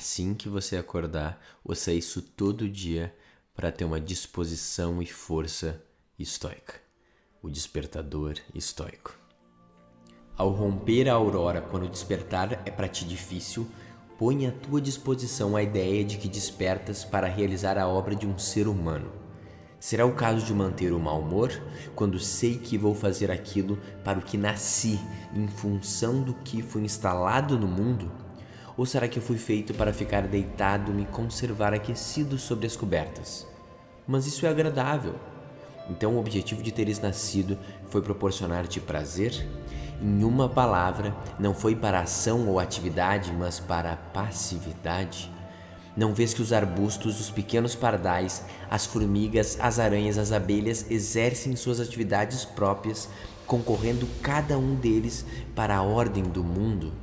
assim que você acordar, ouça isso todo dia para ter uma disposição e força estoica. O despertador estoico. Ao romper a aurora, quando despertar é para ti difícil, põe à tua disposição a ideia de que despertas para realizar a obra de um ser humano. Será o caso de manter o mau humor quando sei que vou fazer aquilo para o que nasci, em função do que fui instalado no mundo? Ou será que eu fui feito para ficar deitado e me conservar aquecido sobre as cobertas? Mas isso é agradável. Então, o objetivo de teres nascido foi proporcionar-te prazer? Em uma palavra, não foi para ação ou atividade, mas para passividade? Não vês que os arbustos, os pequenos pardais, as formigas, as aranhas, as abelhas exercem suas atividades próprias, concorrendo cada um deles para a ordem do mundo?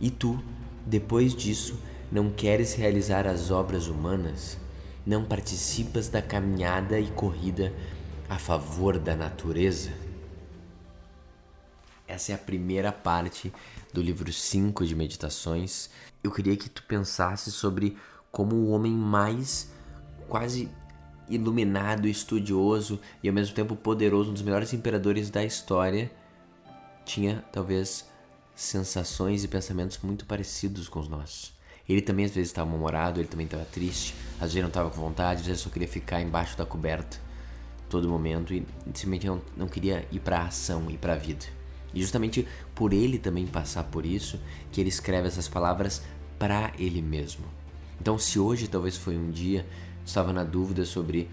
E tu, depois disso, não queres realizar as obras humanas? Não participas da caminhada e corrida a favor da natureza? Essa é a primeira parte do livro 5 de Meditações. Eu queria que tu pensasse sobre como o homem mais quase iluminado, estudioso e ao mesmo tempo poderoso, um dos melhores imperadores da história, tinha talvez sensações e pensamentos muito parecidos com os nossos. Ele também às vezes estava mal-humorado, ele também estava triste, às vezes não estava com vontade, às vezes só queria ficar embaixo da coberta todo momento e simplesmente não, não queria ir para a ação, ir para a vida. E justamente por ele também passar por isso, que ele escreve essas palavras para ele mesmo. Então, se hoje talvez foi um dia, estava na dúvida sobre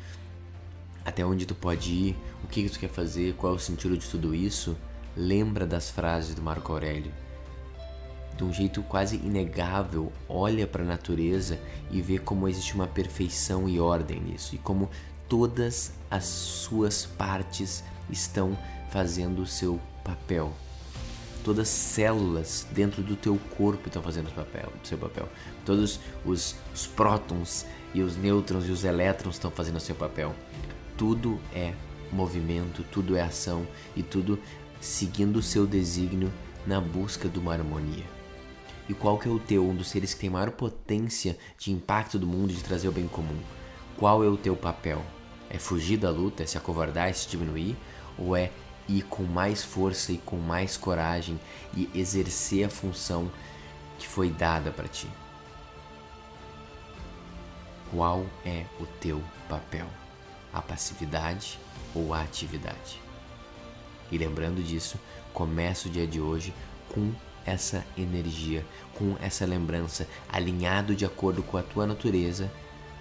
até onde tu pode ir, o que, que tu quer fazer, qual é o sentido de tudo isso, lembra das frases do Marco Aurélio. De um jeito quase inegável, olha para a natureza e vê como existe uma perfeição e ordem nisso, e como todas as suas partes estão fazendo o seu papel todas as células dentro do teu corpo estão fazendo o papel, seu papel. Todos os, os prótons e os nêutrons e os elétrons estão fazendo o seu papel. Tudo é movimento, tudo é ação e tudo seguindo o seu desígnio na busca de uma harmonia. E qual que é o teu, um dos seres que tem maior potência de impacto do mundo, de trazer o bem comum? Qual é o teu papel? É fugir da luta, é se acovardar, é se diminuir? Ou é ir com mais força e com mais coragem e exercer a função que foi dada para ti. Qual é o teu papel? A passividade ou a atividade? E lembrando disso, começa o dia de hoje com essa energia, com essa lembrança, alinhado de acordo com a tua natureza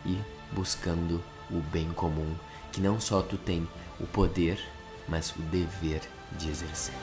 e buscando o bem comum, que não só tu tem o poder mas o dever de exercer.